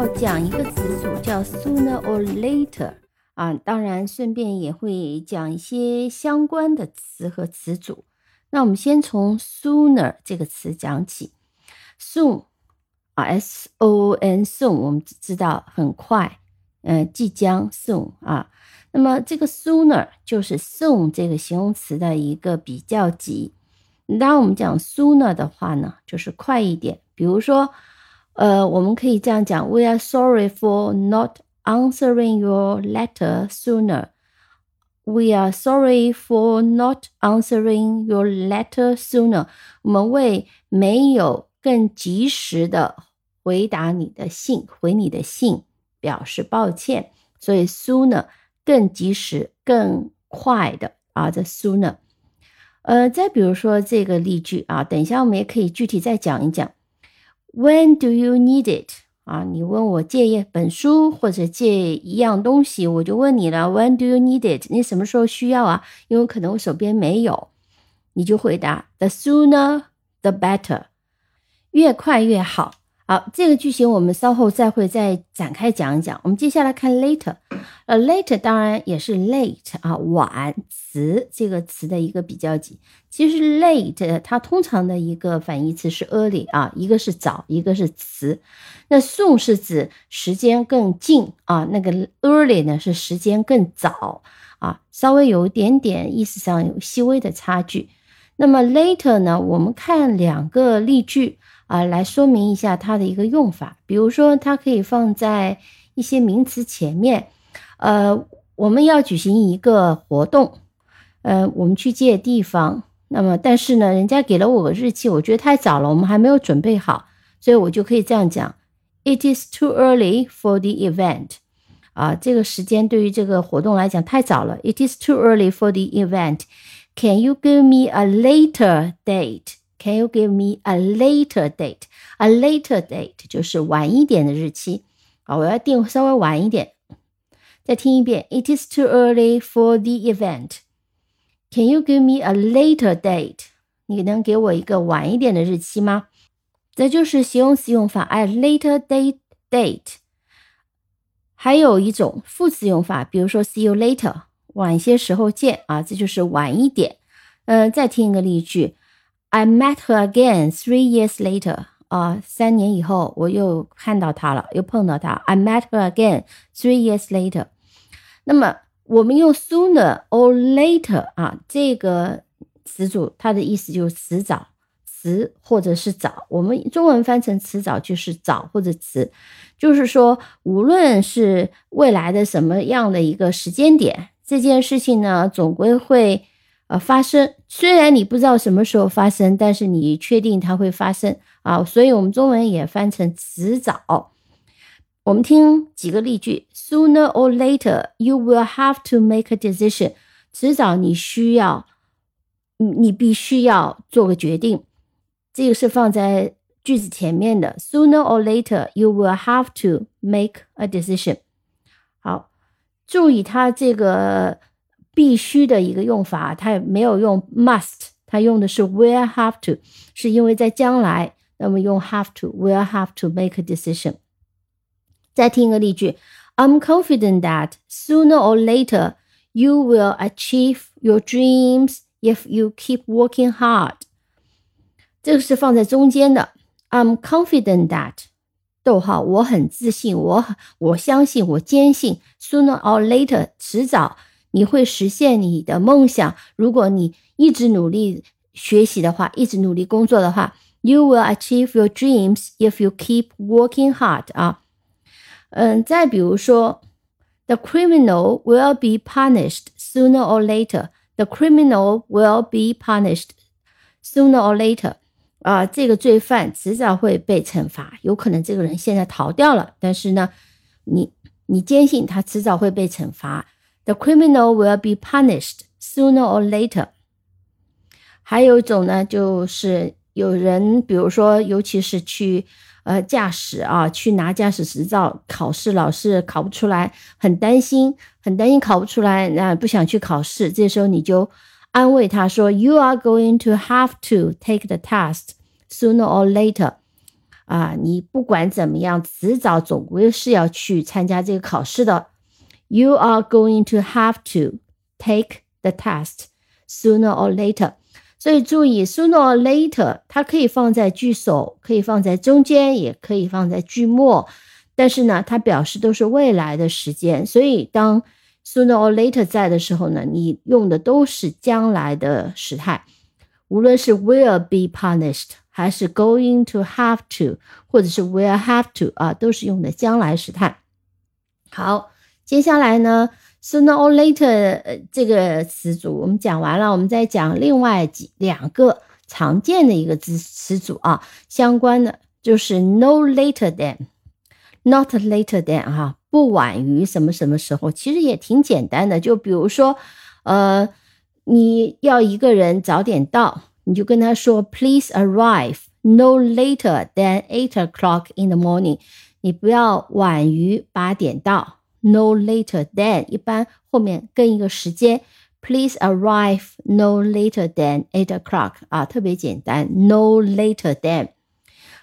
要讲一个词组叫 sooner or later 啊，当然顺便也会讲一些相关的词和词组。那我们先从 sooner 这个词讲起，soon 啊，s o n soon，我们知道很快，嗯，即将 soon 啊。那么这个 sooner 就是 soon 这个形容词的一个比较级。当我们讲 sooner 的话呢，就是快一点。比如说，呃，我们可以这样讲：We are sorry for not answering your letter sooner. We are sorry for not answering your letter sooner. 我们为没有更及时的回答你的信、回你的信表示抱歉。所以 sooner 更及时、更快的啊，这 sooner。呃，再比如说这个例句啊，等一下我们也可以具体再讲一讲。When do you need it？啊，你问我借一本书或者借一样东西，我就问你了。When do you need it？你什么时候需要啊？因为可能我手边没有，你就回答 The sooner the better，越快越好。好，这个句型我们稍后再会再展开讲一讲。我们接下来看 later，呃，later 当然也是 late 啊，晚词这个词的一个比较级。其实 late 它通常的一个反义词是 early 啊，一个是早，一个是迟。那 soon 是指时间更近啊，那个 early 呢是时间更早啊，稍微有一点点意思上有细微的差距。那么 later 呢，我们看两个例句。啊，来说明一下它的一个用法。比如说，它可以放在一些名词前面。呃，我们要举行一个活动，呃，我们去借地方。那么，但是呢，人家给了我个日期，我觉得太早了，我们还没有准备好，所以我就可以这样讲：It is too early for the event。啊，这个时间对于这个活动来讲太早了。It is too early for the event. Can you give me a later date? Can you give me a later date? A later date 就是晚一点的日期。好，我要定稍微晚一点。再听一遍。It is too early for the event. Can you give me a later date? 你能给我一个晚一点的日期吗？这就是形容词用法，a later date date。还有一种副词用法，比如说 see you later，晚些时候见啊，这就是晚一点。嗯，再听一个例句。I met her again three years later. 啊，三年以后我又看到她了，又碰到她。I met her again three years later. 那么我们用 sooner or later 啊，这个词组它的意思就是迟早、迟或者是早。我们中文翻成迟早就是早或者迟，就是说无论是未来的什么样的一个时间点，这件事情呢，总归会。呃，发生虽然你不知道什么时候发生，但是你确定它会发生啊，所以我们中文也翻成迟早。我们听几个例句：Sooner or later, you will have to make a decision。迟早你需要，你你必须要做个决定。这个是放在句子前面的。Sooner or later, you will have to make a decision。好，注意它这个。必须的一个用法，它没有用 must，它用的是 will have to，是因为在将来，那么用 have to，will have to make a decision。再听一个例句：I'm confident that sooner or later you will achieve your dreams if you keep working hard。这个是放在中间的。I'm confident that，逗号，我很自信，我我相信，我坚信，sooner or later，迟早。 你会实现你的梦想。如果你一直努力学习的话，一直努力工作的话，You will achieve your dreams if you keep working hard 啊。嗯，再比如说，The criminal will be punished sooner or later. The criminal will be punished sooner or later. 啊，这个罪犯迟早会被惩罚。有可能这个人现在逃掉了，但是呢，你你坚信他迟早会被惩罚。The criminal will be punished sooner or later。还有一种呢，就是有人，比如说，尤其是去呃驾驶啊，去拿驾驶执照考试，老是考不出来，很担心，很担心考不出来，那不想去考试。这时候你就安慰他说：“You are going to have to take the test sooner or later。”啊，你不管怎么样，迟早总归是要去参加这个考试的。You are going to have to take the test sooner or later。所以注意，sooner or later，它可以放在句首，可以放在中间，也可以放在句末。但是呢，它表示都是未来的时间。所以当 sooner or later 在的时候呢，你用的都是将来的时态。无论是 will be punished，还是 going to have to，或者是 will have to 啊，都是用的将来时态。好，接下来呢？Sooner or later，这个词组我们讲完了，我们再讲另外几两个常见的一个词词组啊，相关的就是 no later than，not later than 哈，不晚于什么什么时候，其实也挺简单的，就比如说，呃，你要一个人早点到，你就跟他说 Please arrive no later than eight o'clock in the morning，你不要晚于八点到。No later than，一般后面跟一个时间，Please arrive no later than eight o'clock 啊，特别简单，No later than。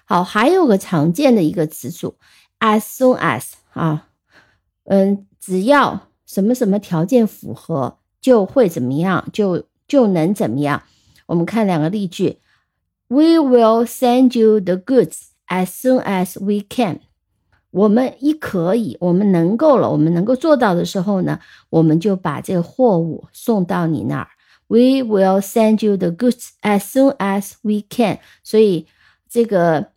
好，还有个常见的一个词组，as soon as 啊，嗯，只要什么什么条件符合，就会怎么样，就就能怎么样。我们看两个例句，We will send you the goods as soon as we can。我们一可以，我们能够了，我们能够做到的时候呢，我们就把这个货物送到你那儿。We will send you the goods as soon as we can。所以这个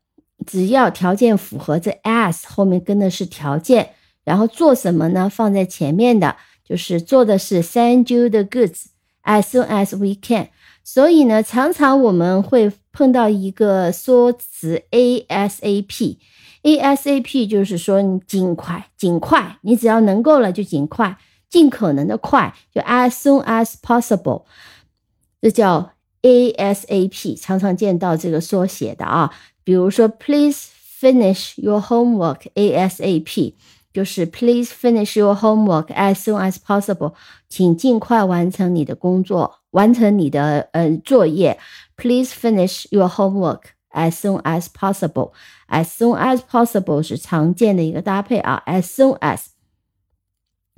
只要条件符合，这 as 后面跟的是条件，然后做什么呢？放在前面的就是做的是 send you the goods as soon as we can。所以呢，常常我们会碰到一个说辞 ASAP。ASAP 就是说你尽快，尽快，你只要能够了就尽快，尽可能的快，就 as soon as possible，这叫 ASAP，常常见到这个缩写的啊。比如说，Please finish your homework ASAP，就是 Please finish your homework as soon as possible，请尽快完成你的工作，完成你的呃作业。Please finish your homework。As soon as possible, as soon as possible 是常见的一个搭配啊。As soon as，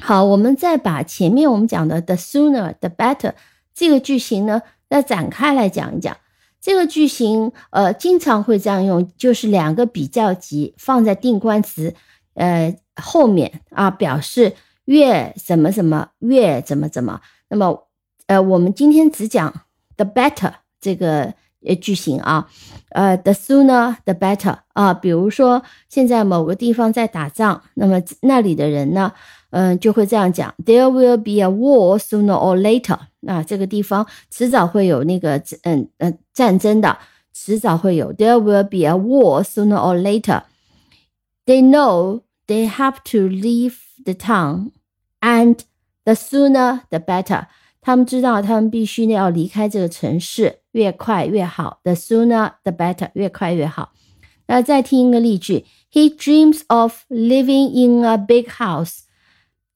好，我们再把前面我们讲的 the sooner the better 这个句型呢，再展开来讲一讲。这个句型呃，经常会这样用，就是两个比较级放在定冠词呃后面啊，表示越什么什么越怎么怎么。那么呃，我们今天只讲 the better 这个。呃，句型啊，呃，the sooner the better 啊。比如说，现在某个地方在打仗，那么那里的人呢，嗯，就会这样讲：There will be a war sooner or later。那这个地方迟早会有那个，嗯嗯，战争的，迟早会有。There will be a war sooner or later。They know they have to leave the town, and the sooner the better。他们知道，他们必须呢要离开这个城市，越快越好。The sooner the better，越快越好。那再听一个例句：He dreams of living in a big house.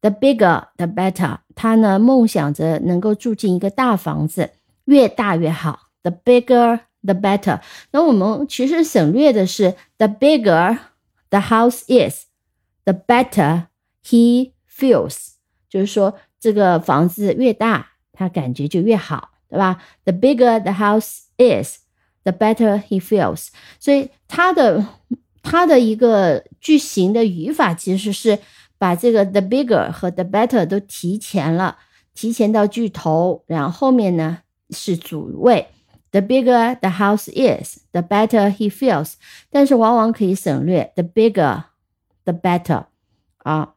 The bigger the better。他呢梦想着能够住进一个大房子，越大越好。The bigger the better。那我们其实省略的是 the bigger the house The better he feels。就是说，这个房子越大。他感觉就越好，对吧？The bigger the house is, the better he feels。所以它的它的一个句型的语法其实是把这个 the bigger 和 the better 都提前了，提前到句头，然后后面呢是主谓。The bigger the house is, the better he feels。但是往往可以省略 the bigger, the better。啊，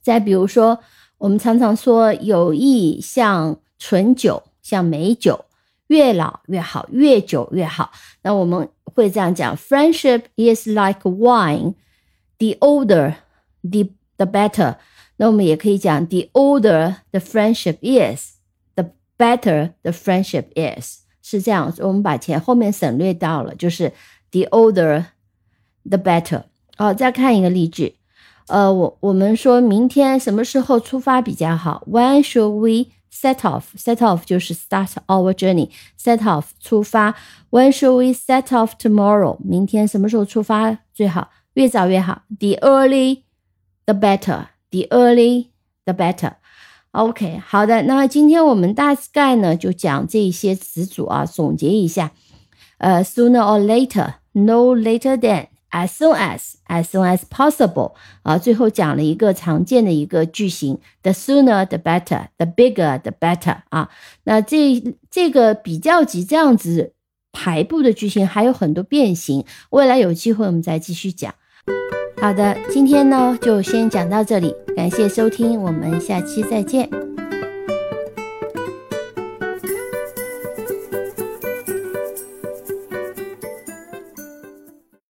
再比如说。我们常常说，友谊像醇酒，像美酒，越老越好，越久越好。那我们会这样讲：Friendship is like wine. The older, the the better. 那我们也可以讲：The older the friendship is, the better the friendship is。是这样，我们把前后面省略掉了，就是 the older, the better。好，再看一个例句。呃，我我们说明天什么时候出发比较好？When should we set off，set off 就是 start our journey，set off 出发。When should we set off tomorrow？明天什么时候出发最好？越早越好。The early the better. The early the better. OK，好的，那今天我们大概呢就讲这些词组啊，总结一下。呃，sooner or later，no later than。 As soon as as soon as possible 啊，最后讲了一个常见的一个句型，the sooner the better，the bigger the better 啊。那这这个比较级这样子排布的句型还有很多变形，未来有机会我们再继续讲。好的，今天呢就先讲到这里，感谢收听，我们下期再见。